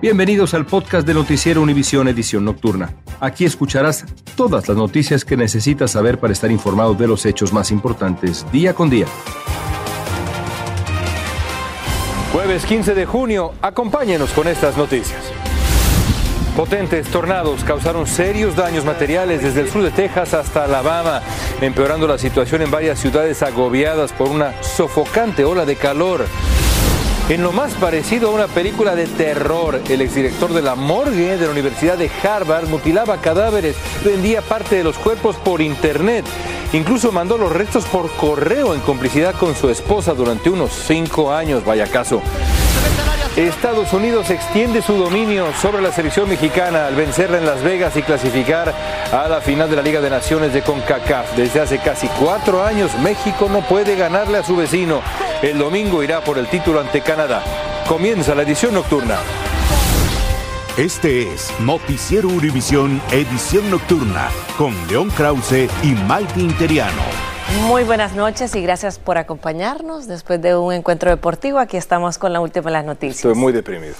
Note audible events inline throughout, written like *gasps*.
Bienvenidos al podcast de Noticiero Univisión Edición Nocturna. Aquí escucharás todas las noticias que necesitas saber para estar informado de los hechos más importantes día con día. Jueves 15 de junio, acompáñenos con estas noticias. Potentes tornados causaron serios daños materiales desde el sur de Texas hasta Alabama, empeorando la situación en varias ciudades agobiadas por una sofocante ola de calor. En lo más parecido a una película de terror, el exdirector de la morgue de la Universidad de Harvard mutilaba cadáveres, vendía parte de los cuerpos por internet. Incluso mandó los restos por correo en complicidad con su esposa durante unos cinco años, vaya caso. Estados Unidos extiende su dominio sobre la selección mexicana al vencerla en Las Vegas y clasificar a la final de la Liga de Naciones de CONCACAF. Desde hace casi cuatro años México no puede ganarle a su vecino. El domingo irá por el título ante Canadá. Comienza la edición nocturna. Este es Noticiero Univisión Edición Nocturna con León Krause y Maite Interiano. Muy buenas noches y gracias por acompañarnos después de un encuentro deportivo. Aquí estamos con la última de las noticias. Estoy muy deprimido.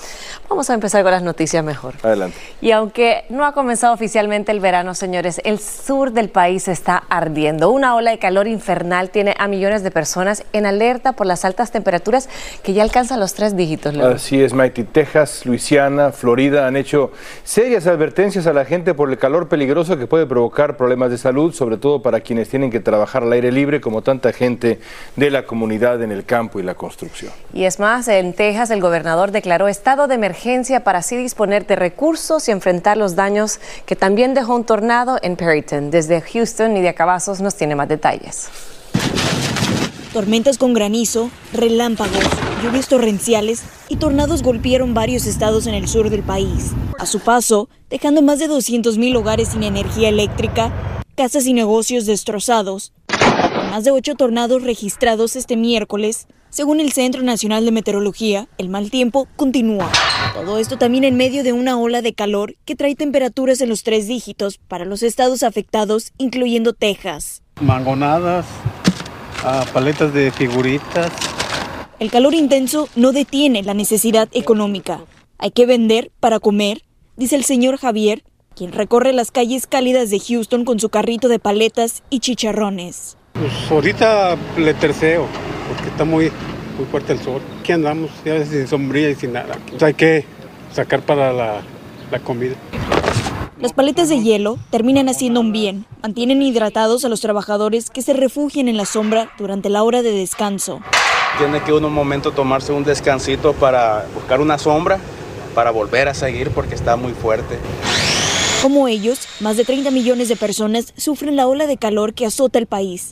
Vamos a empezar con las noticias mejor. Adelante. Y aunque no ha comenzado oficialmente el verano, señores, el sur del país está ardiendo. Una ola de calor infernal tiene a millones de personas en alerta por las altas temperaturas que ya alcanzan los tres dígitos. Así es, Mighty. Texas, Luisiana, Florida han hecho serias advertencias a la gente por el calor peligroso que puede provocar problemas de salud, sobre todo para quienes tienen que trabajar al aire libre como tanta gente de la comunidad en el campo y la construcción. Y es más, en Texas el gobernador declaró estado de emergencia para así disponer de recursos y enfrentar los daños que también dejó un tornado en Perryton. Desde Houston, y de Cavazos nos tiene más detalles. Tormentas con granizo, relámpagos, lluvias torrenciales y tornados golpearon varios estados en el sur del país. A su paso, dejando más de 200.000 hogares sin energía eléctrica, casas y negocios destrozados. Más de ocho tornados registrados este miércoles, según el Centro Nacional de Meteorología, el mal tiempo continúa. Todo esto también en medio de una ola de calor que trae temperaturas en los tres dígitos para los estados afectados, incluyendo Texas. Mangonadas, ah, paletas de figuritas. El calor intenso no detiene la necesidad económica. Hay que vender para comer, dice el señor Javier, quien recorre las calles cálidas de Houston con su carrito de paletas y chicharrones. Pues ahorita le terceo porque está muy, muy fuerte el sol. Aquí andamos, ya sin sombrilla y sin nada. hay que sacar para la, la comida. Las paletas de hielo terminan haciendo un bien. Mantienen hidratados a los trabajadores que se refugian en la sombra durante la hora de descanso. Tiene que uno un momento tomarse un descansito para buscar una sombra, para volver a seguir porque está muy fuerte. Como ellos, más de 30 millones de personas sufren la ola de calor que azota el país.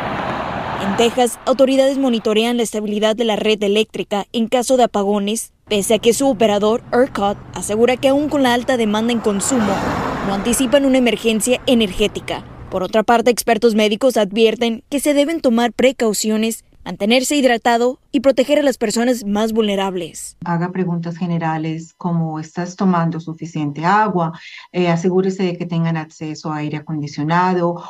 En Texas, autoridades monitorean la estabilidad de la red eléctrica en caso de apagones, pese a que su operador, ERCOT, asegura que aún con la alta demanda en consumo, no anticipan una emergencia energética. Por otra parte, expertos médicos advierten que se deben tomar precauciones mantenerse hidratado y proteger a las personas más vulnerables. Haga preguntas generales como ¿estás tomando suficiente agua? Eh, asegúrese de que tengan acceso a aire acondicionado.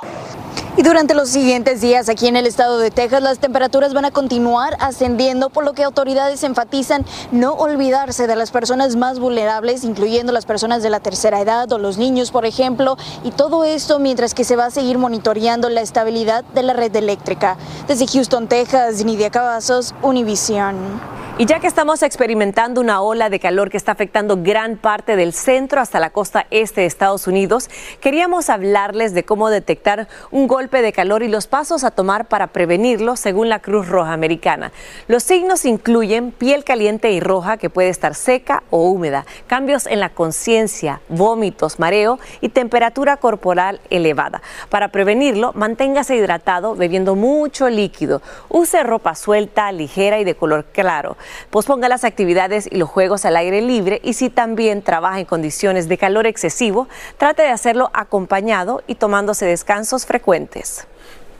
Y durante los siguientes días aquí en el estado de Texas las temperaturas van a continuar ascendiendo, por lo que autoridades enfatizan no olvidarse de las personas más vulnerables, incluyendo las personas de la tercera edad o los niños, por ejemplo, y todo esto mientras que se va a seguir monitoreando la estabilidad de la red eléctrica. Desde Houston, Texas, Nidia Cavazos, Univision. Y ya que estamos experimentando una ola de calor que está afectando gran parte del centro hasta la costa este de Estados Unidos, queríamos hablarles de cómo detectar un golpe de calor y los pasos a tomar para prevenirlo según la Cruz Roja Americana. Los signos incluyen piel caliente y roja que puede estar seca o húmeda, cambios en la conciencia, vómitos, mareo y temperatura corporal elevada. Para prevenirlo, manténgase hidratado bebiendo mucho líquido. Use ropa suelta, ligera y de color claro. Posponga las actividades y los juegos al aire libre y si también trabaja en condiciones de calor excesivo, trate de hacerlo acompañado y tomándose descansos frecuentes.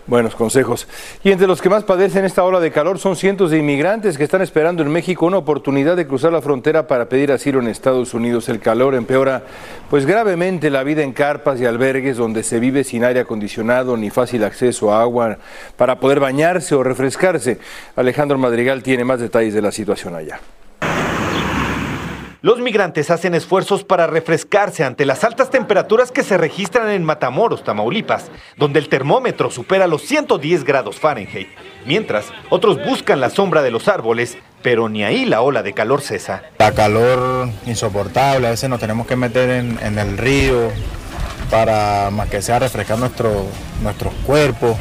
Buenos consejos. Y entre los que más padecen esta ola de calor son cientos de inmigrantes que están esperando en México una oportunidad de cruzar la frontera para pedir asilo en Estados Unidos. El calor empeora pues gravemente la vida en carpas y albergues donde se vive sin aire acondicionado ni fácil acceso a agua para poder bañarse o refrescarse. Alejandro Madrigal tiene más detalles de la situación allá. Los migrantes hacen esfuerzos para refrescarse ante las altas temperaturas que se registran en Matamoros, Tamaulipas, donde el termómetro supera los 110 grados Fahrenheit, mientras otros buscan la sombra de los árboles, pero ni ahí la ola de calor cesa. La calor insoportable, a veces nos tenemos que meter en, el río para más que sea refrescar nuestro, nuestros cuerpos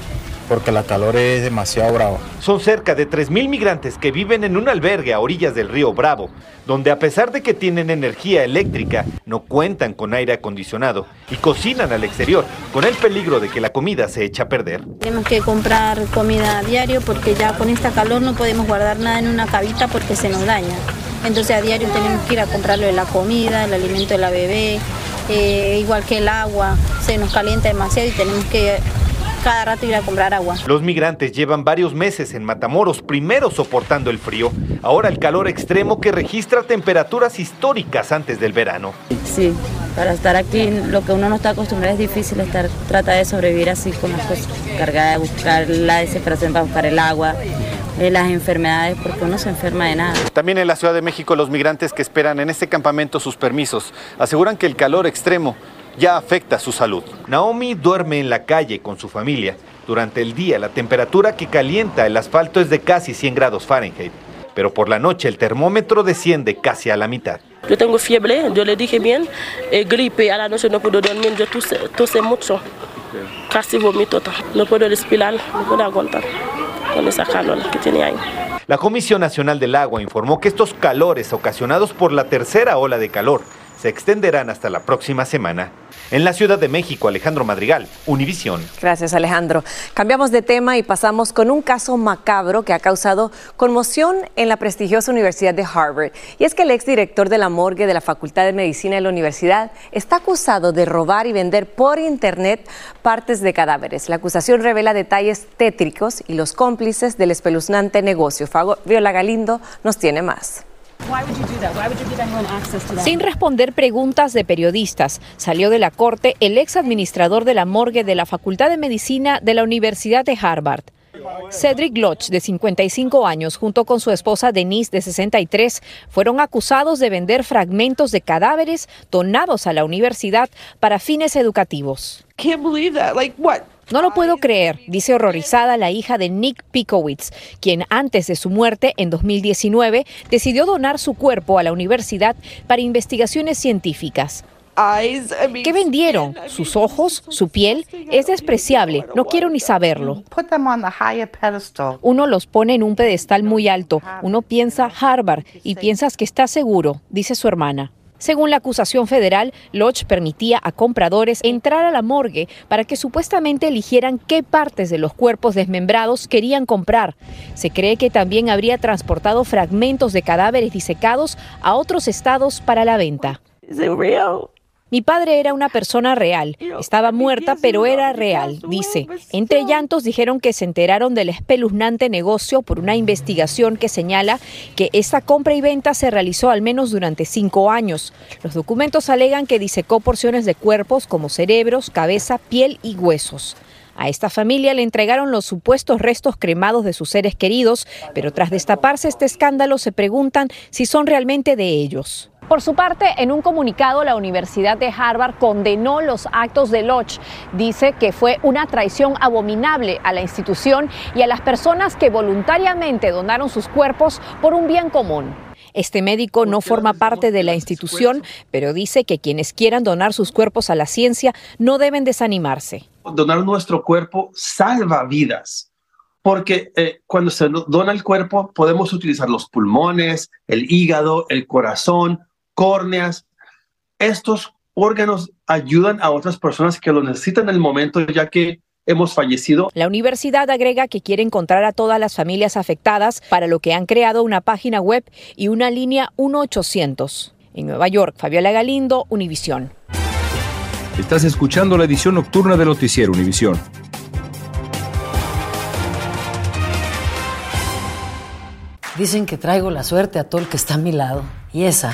porque la calor es demasiado brava. Son cerca de 3.000 migrantes que viven en un albergue a orillas del río Bravo, donde a pesar de que tienen energía eléctrica, no cuentan con aire acondicionado y cocinan al exterior, con el peligro de que la comida se eche a perder. Tenemos que comprar comida a diario porque ya con esta calor no podemos guardar nada en una cabita porque se nos daña. Entonces a diario tenemos que ir a comprarlo de la comida, el alimento de la bebé, eh, igual que el agua, se nos calienta demasiado y tenemos que cada rato ir a comprar agua. Los migrantes llevan varios meses en Matamoros, primero soportando el frío, ahora el calor extremo que registra temperaturas históricas antes del verano. Sí, para estar aquí lo que uno no está acostumbrado es difícil estar, trata de sobrevivir así con las cosas, cargada de buscar la desesperación para buscar el agua, de las enfermedades porque uno se enferma de nada. También en la Ciudad de México los migrantes que esperan en este campamento sus permisos aseguran que el calor extremo ya afecta su salud. Naomi duerme en la calle con su familia. Durante el día la temperatura que calienta el asfalto es de casi 100 grados Fahrenheit, pero por la noche el termómetro desciende casi a la mitad. Yo tengo fiebre, yo le dije bien, eh, gripe, a la noche no puedo dormir, yo tose, mucho, casi vomito, no puedo respirar, no puedo aguantar con esa calor que tiene ahí. La Comisión Nacional del Agua informó que estos calores ocasionados por la tercera ola de calor se extenderán hasta la próxima semana. En la Ciudad de México, Alejandro Madrigal, Univisión. Gracias, Alejandro. Cambiamos de tema y pasamos con un caso macabro que ha causado conmoción en la prestigiosa Universidad de Harvard. Y es que el exdirector de la morgue de la Facultad de Medicina de la universidad está acusado de robar y vender por Internet partes de cadáveres. La acusación revela detalles tétricos y los cómplices del espeluznante negocio. Viola Galindo nos tiene más. Sin responder preguntas de periodistas, salió de la corte el ex administrador de la morgue de la Facultad de Medicina de la Universidad de Harvard. Cedric Lodge, de 55 años, junto con su esposa Denise, de 63, fueron acusados de vender fragmentos de cadáveres donados a la universidad para fines educativos. No lo puedo creer, dice horrorizada la hija de Nick Pikowitz, quien antes de su muerte en 2019 decidió donar su cuerpo a la universidad para investigaciones científicas. ¿Qué vendieron? ¿Sus ojos? ¿Su piel? Es despreciable, no quiero ni saberlo. Uno los pone en un pedestal muy alto, uno piensa Harvard y piensas que está seguro, dice su hermana. Según la acusación federal, Lodge permitía a compradores entrar a la morgue para que supuestamente eligieran qué partes de los cuerpos desmembrados querían comprar. Se cree que también habría transportado fragmentos de cadáveres disecados a otros estados para la venta. Mi padre era una persona real. Estaba muerta, pero era real, dice. Entre llantos dijeron que se enteraron del espeluznante negocio por una investigación que señala que esta compra y venta se realizó al menos durante cinco años. Los documentos alegan que disecó porciones de cuerpos como cerebros, cabeza, piel y huesos. A esta familia le entregaron los supuestos restos cremados de sus seres queridos, pero tras destaparse este escándalo se preguntan si son realmente de ellos. Por su parte, en un comunicado, la Universidad de Harvard condenó los actos de Lodge. Dice que fue una traición abominable a la institución y a las personas que voluntariamente donaron sus cuerpos por un bien común. Este médico no forma parte de la institución, pero dice que quienes quieran donar sus cuerpos a la ciencia no deben desanimarse. Donar nuestro cuerpo salva vidas porque eh, cuando se dona el cuerpo podemos utilizar los pulmones, el hígado, el corazón, córneas. Estos órganos ayudan a otras personas que lo necesitan en el momento, ya que hemos fallecido. La universidad agrega que quiere encontrar a todas las familias afectadas, para lo que han creado una página web y una línea 1-800. En Nueva York, Fabiola Galindo, Univisión. Estás escuchando la edición nocturna de Noticiero Univisión. Dicen que traigo la suerte a todo el que está a mi lado. Y esa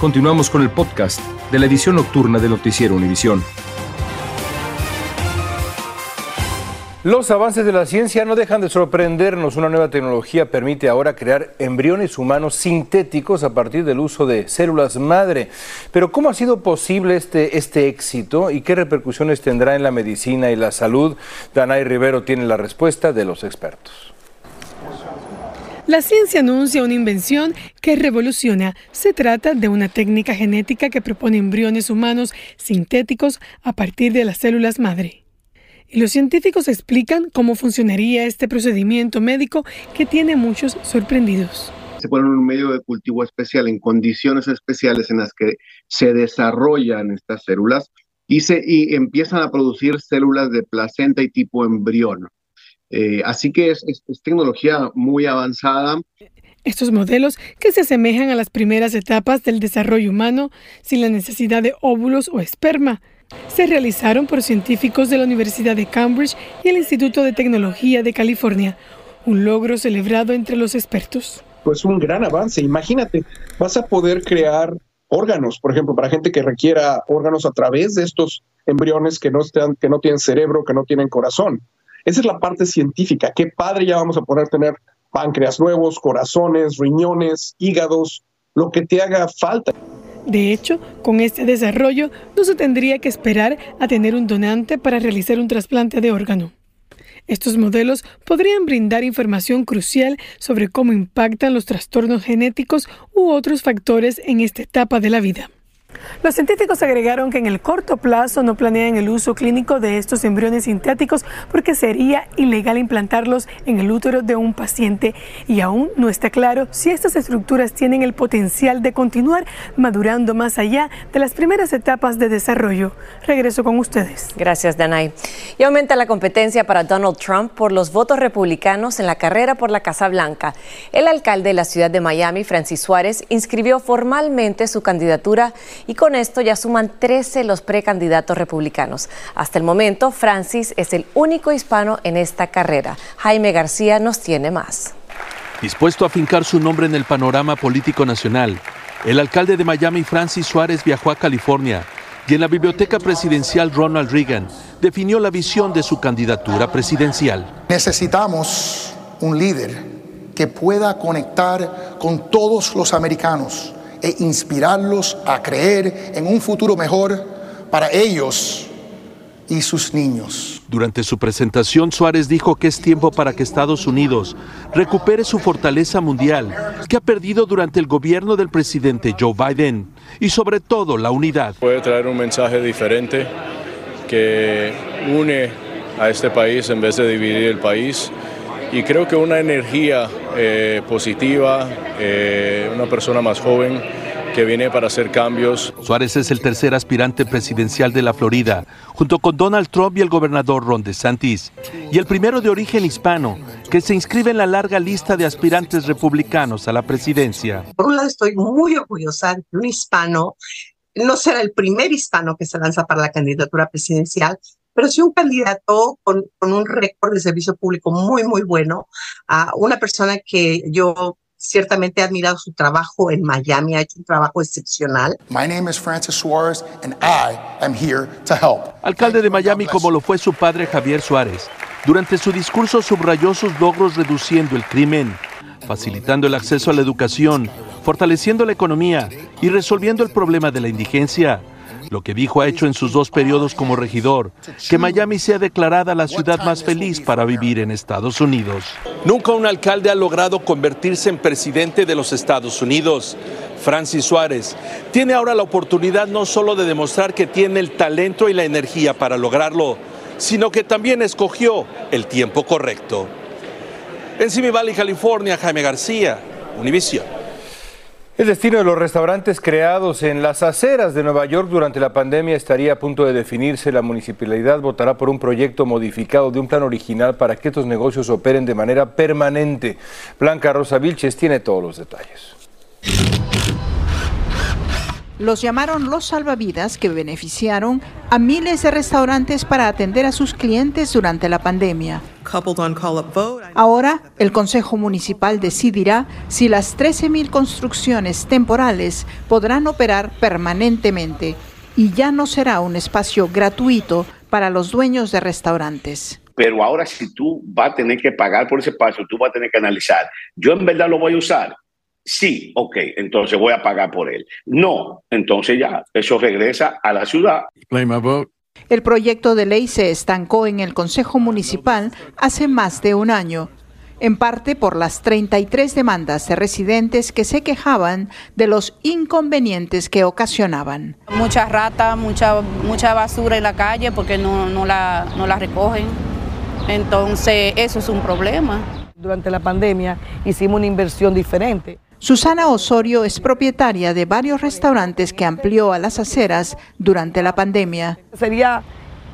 Continuamos con el podcast de la edición nocturna de Noticiero Univisión. Los avances de la ciencia no dejan de sorprendernos. Una nueva tecnología permite ahora crear embriones humanos sintéticos a partir del uso de células madre. Pero ¿cómo ha sido posible este, este éxito y qué repercusiones tendrá en la medicina y la salud? Danay Rivero tiene la respuesta de los expertos. La ciencia anuncia una invención que revoluciona. Se trata de una técnica genética que propone embriones humanos sintéticos a partir de las células madre. Y los científicos explican cómo funcionaría este procedimiento médico que tiene muchos sorprendidos. Se pone en un medio de cultivo especial, en condiciones especiales en las que se desarrollan estas células y, se, y empiezan a producir células de placenta y tipo embrión. Eh, así que es, tecnología muy avanzada. Estos modelos que se asemejan a las primeras etapas del desarrollo humano sin la necesidad de óvulos o esperma. Se realizaron por científicos de la Universidad de Cambridge y el Instituto de Tecnología de California, un logro celebrado entre los expertos. Pues un gran avance, imagínate, vas a poder crear órganos, por ejemplo, para gente que requiera órganos a través de estos embriones que no, están, que no tienen cerebro, que no tienen corazón. Esa es la parte científica. Qué padre ya vamos a poder tener páncreas nuevos, corazones, riñones, hígados, lo que te haga falta. De hecho, con este desarrollo no se tendría que esperar a tener un donante para realizar un trasplante de órgano. Estos modelos podrían brindar información crucial sobre cómo impactan los trastornos genéticos u otros factores en esta etapa de la vida. Los científicos agregaron que en el corto plazo no planean el uso clínico de estos embriones sintéticos porque sería ilegal implantarlos en el útero de un paciente y aún no está claro si estas estructuras tienen el potencial de continuar madurando más allá de las primeras etapas de desarrollo. Regreso con ustedes. Gracias, Danay. Y aumenta la competencia para Donald Trump por los votos republicanos en la carrera por la Casa Blanca. El alcalde de la ciudad de Miami, Francis Suárez, inscribió formalmente su candidatura y con esto ya suman 13 los precandidatos republicanos. Hasta el momento, Francis es el único hispano en esta carrera. Jaime García nos tiene más. Dispuesto a fincar su nombre en el panorama político nacional, el alcalde de Miami, Francis Suárez, viajó a California y en la biblioteca presidencial Ronald Reagan definió la visión de su candidatura presidencial. Necesitamos un líder que pueda conectar con todos los americanos e inspirarlos a creer en un futuro mejor para ellos y sus niños. Durante su presentación, Suárez dijo que es tiempo para que Estados Unidos recupere su fortaleza mundial que ha perdido durante el gobierno del presidente Joe Biden y sobre todo la unidad. Puede traer un mensaje diferente que une a este país en vez de dividir el país y creo que una energía eh, positiva, eh, una persona más joven que viene para hacer cambios. Suárez es el tercer aspirante presidencial de la Florida, junto con Donald Trump y el gobernador Ron DeSantis, y el primero de origen hispano que se inscribe en la larga lista de aspirantes republicanos a la presidencia. Por un lado estoy muy orgullosa de un hispano, no será el primer hispano que se lanza para la candidatura presidencial, pero sí un candidato con, con un récord de servicio público muy, muy bueno, a una persona que yo ciertamente he admirado su trabajo en Miami, ha hecho un trabajo excepcional. My name is Francis Suarez and I am here to help. Alcalde de Miami como lo fue su padre Javier Suárez, durante su discurso subrayó sus logros reduciendo el crimen, facilitando el acceso a la educación, fortaleciendo la economía y resolviendo el problema de la indigencia Lo que dijo ha hecho en sus dos periodos como regidor, que Miami sea declarada la ciudad más feliz para vivir en Estados Unidos. Nunca un alcalde ha logrado convertirse en presidente de los Estados Unidos. Francis Suárez tiene ahora la oportunidad no solo de demostrar que tiene el talento y la energía para lograrlo, sino que también escogió el tiempo correcto. En Simi Valley, California, Jaime García, Univision. El destino de los restaurantes creados en las aceras de Nueva York durante la pandemia estaría a punto de definirse. La municipalidad votará por un proyecto modificado de un plan original para que estos negocios operen de manera permanente. Blanca Rosa Vilches tiene todos los detalles. Los llamaron los salvavidas que beneficiaron a miles de restaurantes para atender a sus clientes durante la pandemia. Ahora, el Consejo Municipal decidirá si las 13.000 construcciones temporales podrán operar permanentemente y ya no será un espacio gratuito para los dueños de restaurantes. Pero ahora si tú vas a tener que pagar por ese espacio, tú vas a tener que analizar, yo en verdad lo voy a usar Sí, ok, entonces voy a pagar por él. No, entonces ya, eso regresa a la ciudad. El proyecto de ley se estancó en el Consejo Municipal hace más de un año, en parte por las 33 demandas de residentes que se quejaban de los inconvenientes que ocasionaban. Mucha rata, mucha, mucha basura en la calle porque no, no, la, no la recogen. Entonces, eso es un problema. Durante la pandemia hicimos una inversión diferente. Susana Osorio es propietaria de varios restaurantes que amplió a las aceras durante la pandemia. Sería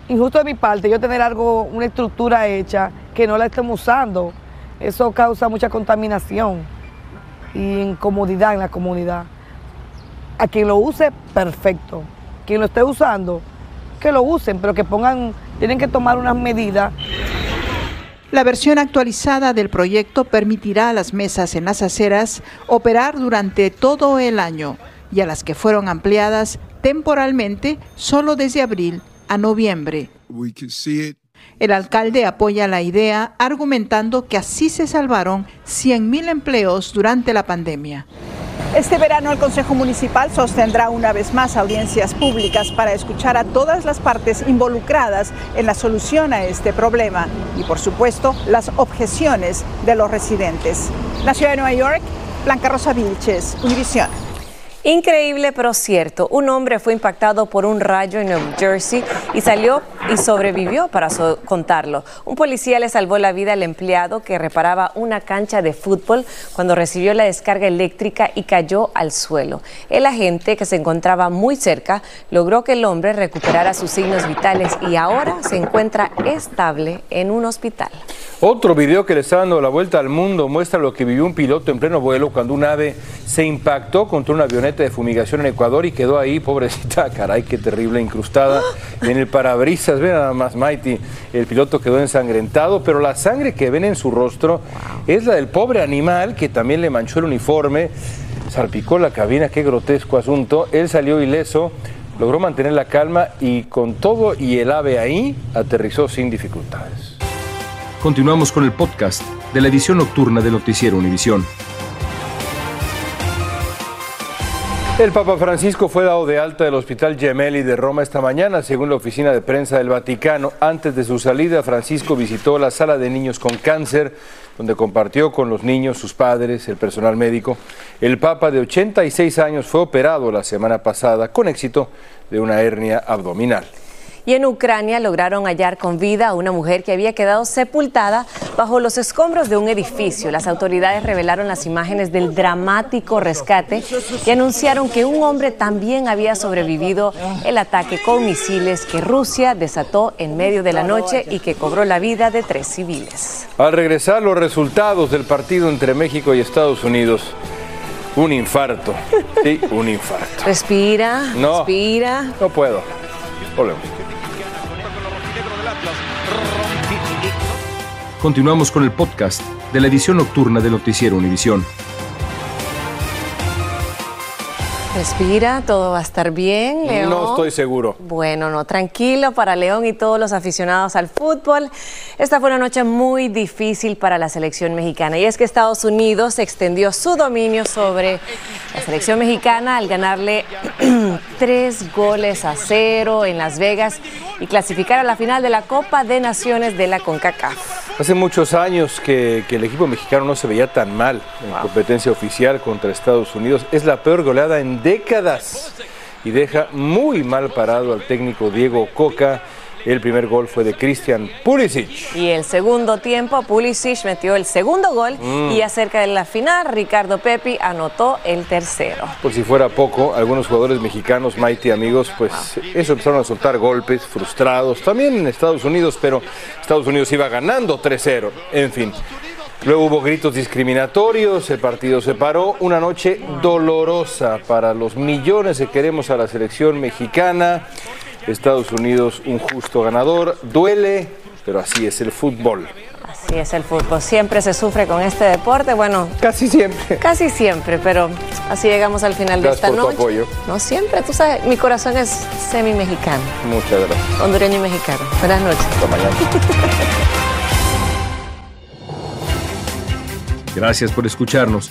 injusto de mi parte yo tener algo, una estructura hecha que no la estemos usando. Eso causa mucha contaminación y incomodidad en la comunidad. A quien lo use, perfecto. Quien lo esté usando, que lo usen, pero que pongan, tienen que tomar unas medidas la versión actualizada del proyecto permitirá a las mesas en las aceras operar durante todo el año y a las que fueron ampliadas temporalmente solo desde abril a noviembre. El alcalde apoya la idea argumentando que así se salvaron 100.000 empleos durante la pandemia. Este verano el Consejo Municipal sostendrá una vez más audiencias públicas para escuchar a todas las partes involucradas en la solución a este problema y por supuesto las objeciones de los residentes. La ciudad de Nueva York, Blanca Rosa Vilches, Univisión. Increíble pero cierto, un hombre fue impactado por un rayo en New Jersey y salió y sobrevivió para contarlo. Un policía le salvó la vida al empleado que reparaba una cancha de fútbol cuando recibió la descarga eléctrica y cayó al suelo. El agente, que se encontraba muy cerca, logró que el hombre recuperara sus signos vitales y ahora se encuentra estable en un hospital. Otro video que le está dando la vuelta al mundo muestra lo que vivió un piloto en pleno vuelo cuando un ave se impactó contra una avioneta de fumigación en Ecuador y quedó ahí, pobrecita, *laughs* caray, qué terrible, incrustada *gasps* en el parabrisas. Ven nada más, Mighty, el piloto quedó ensangrentado, pero la sangre que ven en su rostro es la del pobre animal que también le manchó el uniforme, salpicó la cabina, qué grotesco asunto. Él salió ileso, logró mantener la calma y con todo y el ave ahí, aterrizó sin dificultades. Continuamos con el podcast de la edición nocturna de Noticiero Univisión. El Papa Francisco fue dado de alta del Hospital Gemelli de Roma esta mañana, según la oficina de prensa del Vaticano. Antes de su salida, Francisco visitó la sala de niños con cáncer, donde compartió con los niños, sus padres, el personal médico. El Papa de 86 años fue operado la semana pasada con éxito de una hernia abdominal. Y en Ucrania lograron hallar con vida a una mujer que había quedado sepultada bajo los escombros de un edificio. Las autoridades revelaron las imágenes del dramático rescate y anunciaron que un hombre también había sobrevivido el ataque con misiles que Rusia desató en medio de la noche y que cobró la vida de tres civiles. Al regresar los resultados del partido entre México y Estados Unidos, un infarto. Sí, un infarto. Respira, no, respira. No puedo. Volvemos. Continuamos con el podcast de la edición nocturna de Noticiero Univisión. Respira, todo va a estar bien, León. No estoy seguro. Bueno, no, tranquilo para León y todos los aficionados al fútbol. Esta fue una noche muy difícil para la selección mexicana y es que Estados Unidos extendió su dominio sobre la selección mexicana al ganarle *clears throat* tres goles a cero en Las Vegas y clasificar a la final de la Copa de Naciones de la CONCACAF. Hace muchos años que, que el equipo mexicano no se veía tan mal en competencia oficial contra Estados Unidos. Es la peor goleada en décadas y deja muy mal parado al técnico Diego Coca. El primer gol fue de Christian Pulisic. Y el segundo tiempo, Pulisic metió el segundo gol Mm. y acerca de la final, Ricardo Pepi anotó el tercero. Por si fuera poco, algunos jugadores mexicanos, Mighty amigos, pues eso empezaron a soltar golpes frustrados, también en Estados Unidos, pero Estados Unidos iba ganando 3-0, en fin. Luego hubo gritos discriminatorios, el partido se paró, una noche dolorosa para los millones que queremos a la selección mexicana. Estados Unidos un justo ganador, duele, pero así es el fútbol. Así es el fútbol, siempre se sufre con este deporte, bueno. Casi siempre. Casi siempre, pero así llegamos al final de Gracias esta por tu noche. apoyo. No siempre, tú sabes, mi corazón es semi-mexicano, Muchas gracias. hondureño y mexicano. Buenas noches. Hasta mañana. Gracias por escucharnos.